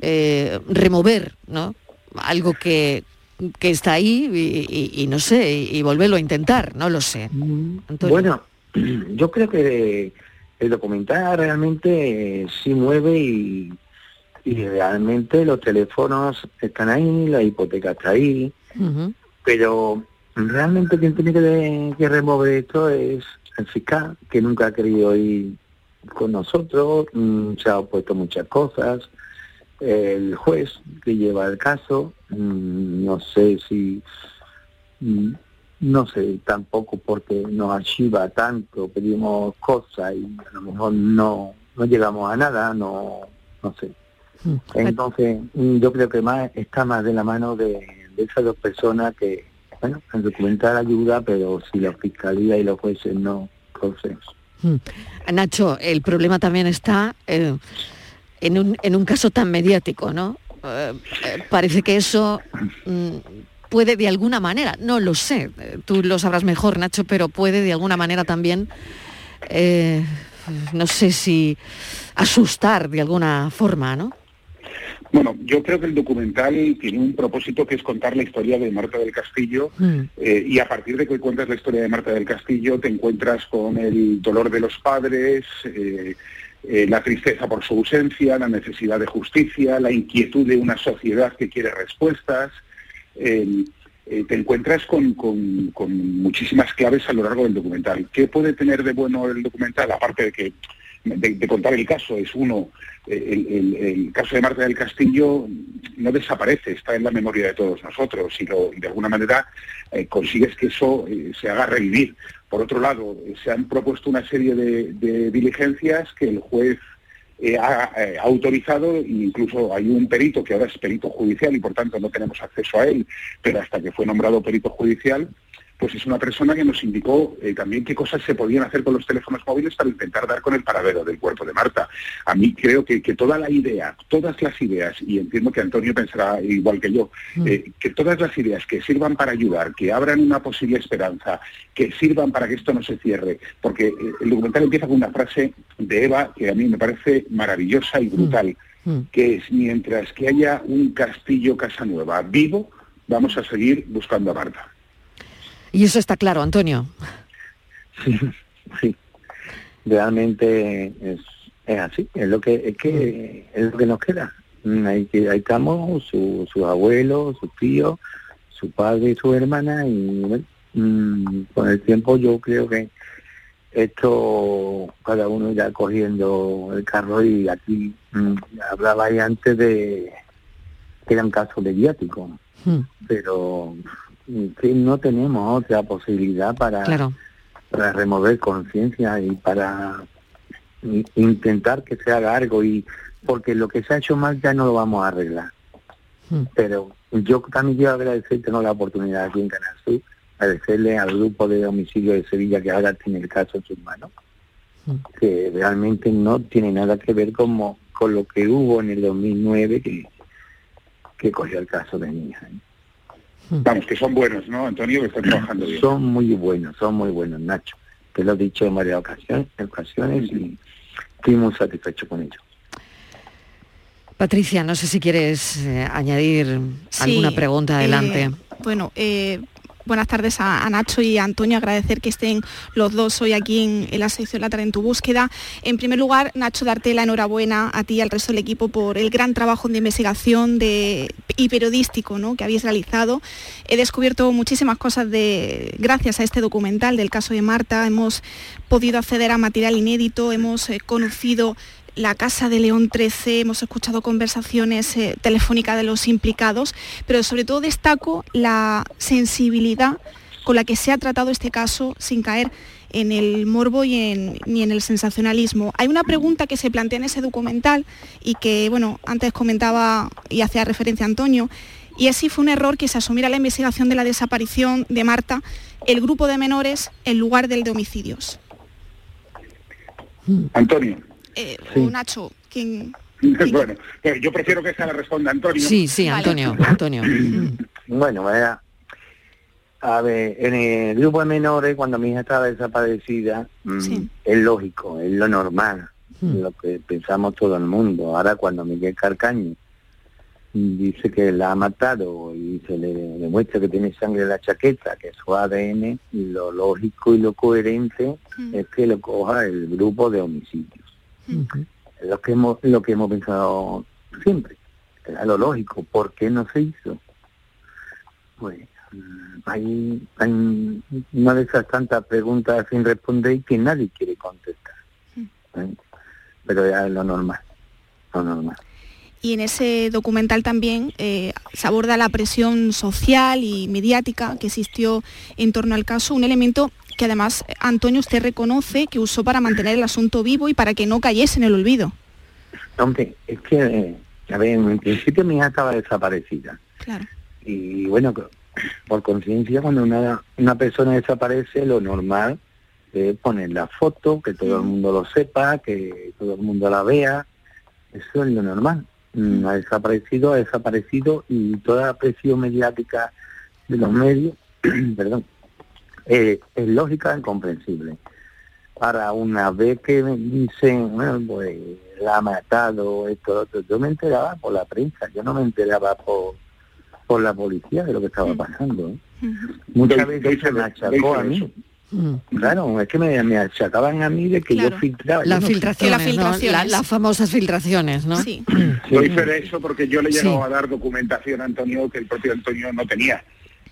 eh, remover ¿no? algo que, que está ahí y, y- y no sé, y, y volverlo a intentar, no lo sé. Antonio. Bueno, *clears throat* yo creo que el documental realmente eh, sí mueve y, realmente los teléfonos están ahí, la hipoteca está ahí, pero realmente quien tiene que, que remover esto es el fiscal, que nunca ha querido ir con nosotros, mm, se ha opuesto muchas cosas, el juez que lleva el caso, mm, no sé si, mm, no sé tampoco porque nos archiva tanto, pedimos cosas y a lo mejor no, no llegamos a nada, no, no sé. Entonces, mm, yo creo que más está más de la mano de, de esas dos personas que, bueno, el documental ayuda, pero si la fiscalía y los jueces no, entonces... Mm. Nacho, el problema también está eh, en, un, en un caso tan mediático, ¿no? Eh, eh, parece que eso mm, puede de alguna manera, no lo sé, tú lo sabrás mejor, Nacho, pero puede de alguna manera también, no sé si asustar de alguna forma, ¿no? Bueno, yo creo que el documental tiene un propósito que es contar la historia de Marta del Castillo Mm. eh, y a partir de que cuentas la historia de Marta del Castillo te encuentras con el dolor de los padres, eh, eh, la tristeza por su ausencia, la necesidad de justicia, la inquietud de una sociedad que quiere respuestas. te encuentras con, con- con muchísimas claves a lo largo del documental. ¿Qué puede tener de bueno el documental? Aparte de que de, contar el caso, es uno, el, caso de Marta del Castillo no desaparece, está en la memoria de todos nosotros y, lo- de alguna manera eh, consigues que eso eh, se haga revivir. Por otro lado, eh, se han propuesto una serie de, diligencias que el juez ha, ha autorizado e incluso hay un perito que ahora es perito judicial y por tanto no tenemos acceso a él, pero hasta que fue nombrado perito judicial, pues es una persona que nos indicó eh, también qué cosas se podían hacer con los teléfonos móviles para intentar dar con el paradero del cuerpo de Marta. A mí creo que, que toda la idea, todas las ideas, y entiendo que Antonio pensará igual que yo, eh, que todas las ideas que sirvan para ayudar, que abran una posible esperanza, que sirvan para que esto no se cierre, porque eh, el documental empieza con una frase de Eva que a mí me parece maravillosa y brutal, que es mientras que haya un castillo Casa Nueva vivo, vamos a seguir buscando a Marta. Y eso está claro, Antonio. Sí, sí. Realmente es, es así, es lo que es que es lo que nos queda. Mm, Ahí, que- ahí estamos, su- sus abuelos, sus tíos, su padre y su hermana, y bueno, mm, con el tiempo yo creo que esto cada uno irá cogiendo el carro y aquí mm, hablaba ahí antes de que era un caso mediático, pero mm, que no tenemos otra posibilidad para, Claro. para remover conciencia y para intentar que se haga algo y porque lo que se ha hecho mal ya no lo vamos a arreglar. Pero yo también quiero agradecer, tengo la oportunidad aquí en Canal Sur, agradecerle al grupo de homicidio de Sevilla que ahora tiene el caso en sus manos, que realmente no tiene nada que ver como, con lo que hubo en el 2009 que, que cogió el caso de mi hija. Vamos, que son buenos, ¿no, Antonio? Que están trabajando bien. Son muy buenos, son muy buenos, Nacho. Te lo he dicho en varias ocasiones, ocasiones y estoy muy satisfecho con ellos. Patricia, no sé si quieres eh, añadir Sí, alguna pregunta. Adelante. eh, bueno, eh, buenas tardes a, Nacho y a Antonio. Agradecer que estén los dos hoy aquí en, en la sección La tarde en tu búsqueda. En primer lugar, Nacho, darte la enhorabuena a ti y al resto del equipo por el gran trabajo de investigación y periodístico que habéis realizado. He descubierto muchísimas cosas de, gracias a este documental del caso de Marta. Hemos podido acceder a material inédito, hemos eh, conocido la Casa de León 13, hemos escuchado conversaciones eh, telefónicas de los implicados, pero sobre todo destaco la sensibilidad con la que se ha tratado este caso sin caer en el morbo y en- ni en el sensacionalismo. Hay una pregunta que se plantea en ese documental y que, bueno, antes comentaba y hacía referencia Antonio, y es si fue un error que se asumiera la investigación de la desaparición de Marta, el grupo de menores, en lugar del de homicidios. Antonio. Eh, Sí. o Nacho, *laughs* ¿quién, bueno, eh, yo prefiero que esa la responda Antonio. Sí, sí, Antonio, *laughs* Antonio. Bueno, vaya. A ver, en el grupo de menores, cuando mi hija estaba desaparecida, mm, es lógico, es lo normal, lo que pensamos todo el mundo. Ahora, cuando Miguel Carcaño dice que la ha matado y se le demuestra que tiene sangre en la chaqueta, que es su ADN, lo lógico y lo coherente es que lo coja el grupo de lo que hemos, lo que hemos pensado siempre. Era lo lógico. ¿Por qué no se hizo? Pues mm, hay, hay una de esas tantas preguntas sin responder y que nadie quiere contestar. ¿eh? Pero ya es lo normal, lo normal. Y en ese documental también eh, se aborda la presión social y mediática que existió en torno al caso, un elemento que además, Antonio, usted reconoce que usó para mantener el asunto vivo y para que no cayese en el olvido. Hombre, es que, eh, a ver, en principio mi hija estaba desaparecida. Claro. Y bueno, por conciencia, cuando una, una persona desaparece, lo normal es poner la foto, que todo el mundo lo sepa, que todo el mundo la vea. Eso es lo normal. Mm, Ha desaparecido, ha desaparecido y toda la presión mediática de los medios, *clears throat* perdón, eh, es lógica y comprensible. Para una vez que me dicen, bueno, pues la ha matado, esto, lo otro, yo me enteraba por la prensa, yo no me enteraba por, por la policía de lo que estaba pasando. ¿eh? Muchas veces se me achacó a mí. Claro, es que me, me achacaban a mí de que yo filtraba. yo Las no filtraciones, ¿no? La- las famosas filtraciones, ¿no? Sí. Doy fe de eso porque yo le he Sí. a dar documentación a Antonio que el propio Antonio no tenía.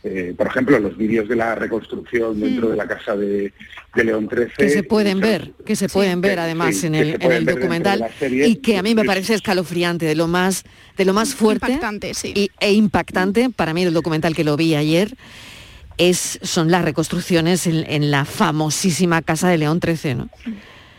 Eh, por ejemplo, los vídeos de la reconstrucción dentro de la casa de, de León 13. que se pueden ver, que se pueden ver además sí, en el, en documental serie. y que a mí me parece escalofriante, de lo más, de lo más fuerte Impactante, sí. y, e impactante, para mí el documental que lo vi ayer, es, son las reconstrucciones en, en la famosísima casa de León 13, ¿no?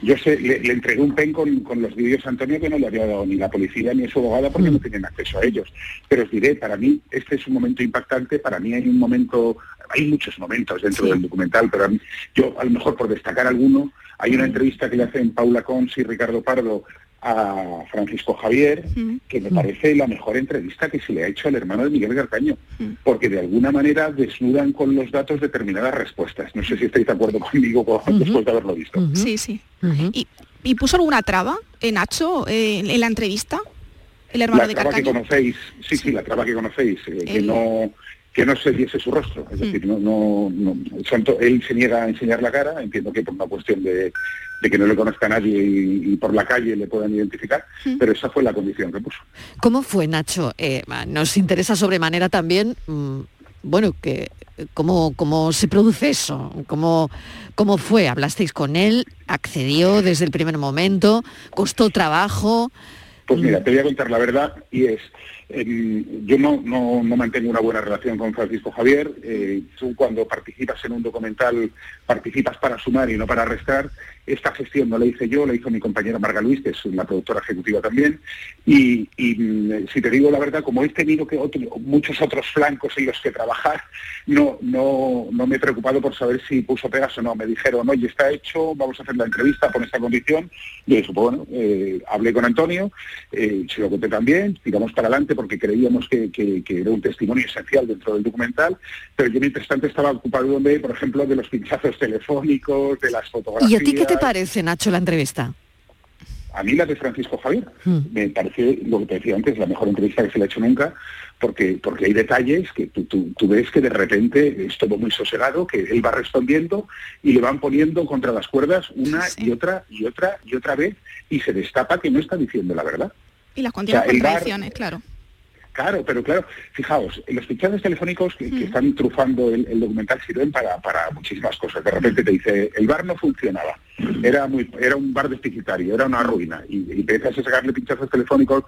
Yo sé, le, le entregué un pen con, con los vídeos a Antonio que no le había dado ni la policía ni su abogada porque no tienen acceso a ellos. Pero os diré, para mí este es un momento impactante, para mí hay un momento, hay muchos momentos dentro del documental, pero a mí, yo a lo mejor por destacar alguno, hay una entrevista que le hacen Paula Cons y Ricardo Pardo a Francisco Javier, que me parece la mejor entrevista que se le ha hecho al hermano de Miguel Garcaño, porque de alguna manera desnudan con los datos determinadas respuestas. No sé si estáis de acuerdo conmigo con- después de haberlo visto. Sí, sí. ¿Y, y puso alguna traba, eh, Nacho, eh, en la entrevista? El hermano la de traba que conocéis, sí, sí, la traba que conocéis, eh, que no que no se diese su rostro, Mm. es decir, no, no, no- el santo- él se niega a enseñar la cara, entiendo que por una cuestión de, de que no le conozca a nadie y, y por la calle le puedan identificar, Mm. pero esa fue la condición que puso. ¿Cómo fue, Nacho? Eh, nos interesa sobremanera también, mm, bueno, que cómo, cómo se produce eso, cómo, cómo fue. ¿Hablasteis con él? ¿Accedió desde el primer momento? ¿Costó trabajo? Pues mira, te voy a contar la verdad y es, em, yo no, no, no mantengo una buena relación con Francisco Javier. eh, tú cuando participas en un documental participas para sumar y no para restar. Esta gestión no la hice yo, la hizo mi compañera Marga Luis, que es la productora ejecutiva también. Y, y, mm, si te digo la verdad, como he tenido que otro- muchos otros flancos en los que trabajar, no, no, no me he preocupado por saber si puso pegas o no. Me dijeron, oye, está hecho, vamos a hacer la entrevista por esta condición. Y yo dije, bueno, eh, hablé con Antonio, eh, se lo conté también, tiramos para adelante porque creíamos que, que- que era un testimonio esencial dentro del documental, pero yo mientras tanto estaba ocupado de, por ejemplo, de los pinchazos telefónicos, de las fotografías. ¿Y a ti qué te parece, Nacho, la entrevista? A mí la de Francisco Javier Hmm. me parece, lo que te decía antes, la mejor entrevista que se le ha hecho nunca, porque, porque hay detalles que tú, tú- tú ves que de repente es todo muy sosegado, que él va respondiendo y le van poniendo contra las cuerdas una y otra y otra y otra vez y se destapa que no está diciendo la verdad. Y las continuas O sea, contradicciones, claro. Claro, pero claro, fijaos, los pinchados telefónicos que, que están trufando el, el documental sirven para, para muchísimas cosas. De repente te dice, el bar no funcionaba, era muy, era un bar deficitario, era una ruina, y, y empiezas a sacarle pinchazos telefónicos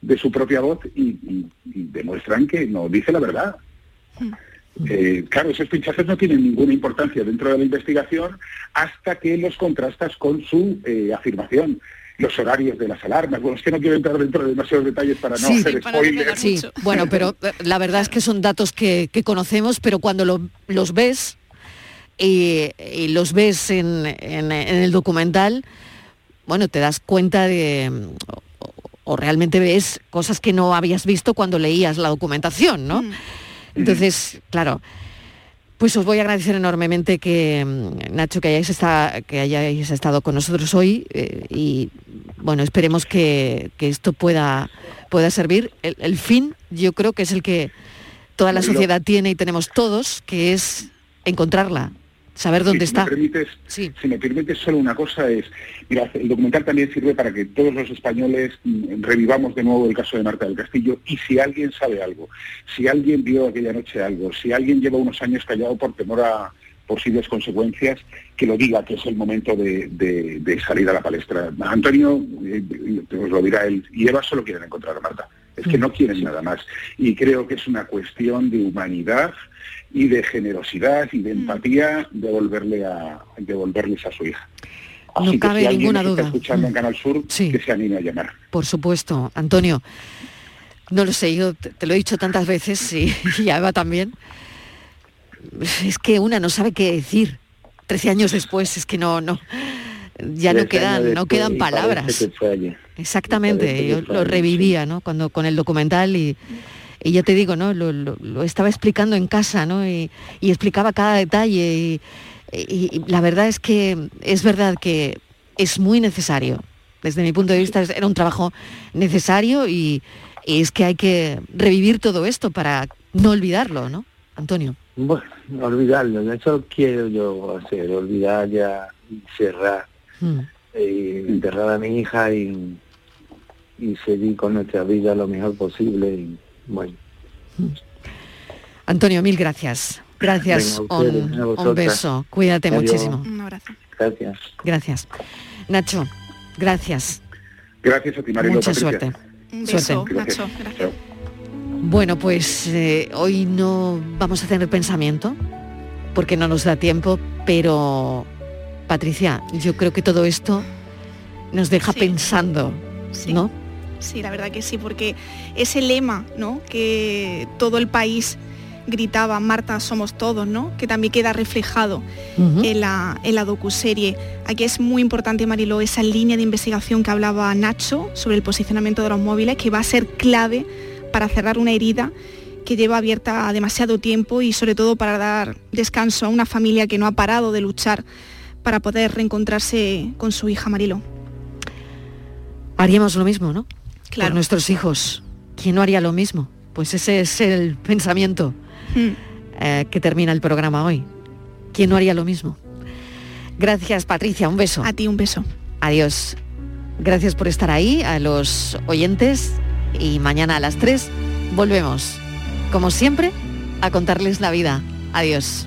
de su propia voz y, y- y demuestran que no dice la verdad. Eh, claro, esos pinchazos no tienen ninguna importancia dentro de la investigación hasta que los contrastas con su eh, afirmación. Los horarios de las alarmas. Bueno, es que no quiero entrar dentro de demasiados detalles para no hacer spoilers. sí. *laughs* bueno, pero eh, la verdad es que son datos que, que conocemos, pero cuando lo- los ves y, y los ves en, en- en el documental, bueno, te das cuenta de o, o realmente ves cosas que no habías visto cuando leías la documentación, ¿no? Entonces, claro, pues os voy a agradecer enormemente que, mm, Nacho, que hayáis, que hayáis estado con nosotros hoy eh, y, bueno, esperemos que, que esto pueda, pueda servir. El, el fin, yo creo que es el que toda la sociedad tiene y tenemos todos, que es encontrarla, saber dónde Sí, está. Si me, permites, si me permites solo una cosa es, mira, el documental también sirve para que todos los españoles mm, revivamos de nuevo el caso de Marta del Castillo y si alguien sabe algo, si alguien vio aquella noche algo, si alguien lleva unos años callado por temor a posibles consecuencias, que lo diga, que es el momento de, de- de salir a la palestra. Antonio, eh, os lo dirá él, y Eva solo quieren encontrar a Marta, es que no quieren nada más. Y creo que es una cuestión de humanidad y de generosidad y de empatía devolverle a devolverles a su hija. No que cabe si ninguna está duda. Mm. escuchando en Canal Sur, que se anime a llamar. Por supuesto, Antonio. No lo sé, yo te, lo he dicho tantas veces y, *laughs* y Eva también. Es que una no sabe qué decir. Trece años después es que no, no, ya no quedan, no quedan palabras. Exactamente, yo lo revivía, ¿no? Cuando con el documental y, y ya te digo, ¿no? Lo, lo- lo estaba explicando en casa, ¿no? Y, y explicaba cada detalle y, y- y la verdad es que es verdad que es muy necesario. Desde mi punto de vista era un trabajo necesario y, y es que hay que revivir todo esto para no olvidarlo, ¿no? Antonio. Bueno, olvidarlo, eso quiero yo hacer, olvidar ya, cerrar, Mm. y enterrar a mi hija y, y seguir con nuestra vida lo mejor posible. Y, bueno, Antonio, mil gracias. Gracias. Venga, a ustedes, un, beso. Cuídate Adiós. muchísimo. Un abrazo. gracias. Gracias. Nacho, gracias. Gracias a ti, Marilo, Mucha Patricia. suerte. Un Suerte. beso, Nacho. Gracias. Bueno, pues eh, hoy no vamos a tener pensamiento porque no nos da tiempo, pero Patricia, yo creo que todo esto nos deja pensando, ¿no? Sí, la verdad que sí, porque ese lema, ¿no? Que todo el país gritaba Marta somos todos, ¿no? Que también queda reflejado en, la, en la docuserie. Aquí es muy importante, Mariló, esa línea de investigación que hablaba Nacho sobre el posicionamiento de los móviles, que va a ser clave para cerrar una herida que lleva abierta demasiado tiempo y sobre todo para dar descanso a una familia que no ha parado de luchar para poder reencontrarse con su hija Marilo. Haríamos lo mismo, ¿no? Claro. Por nuestros hijos. ¿Quién no haría lo mismo? Pues ese es el pensamiento eh, que termina el programa hoy. ¿Quién no haría lo mismo? Gracias, Patricia. Un beso. A ti un beso. Adiós. Gracias por estar ahí, a los oyentes. Y mañana a las 3 volvemos, como siempre, a contarles la vida. Adiós.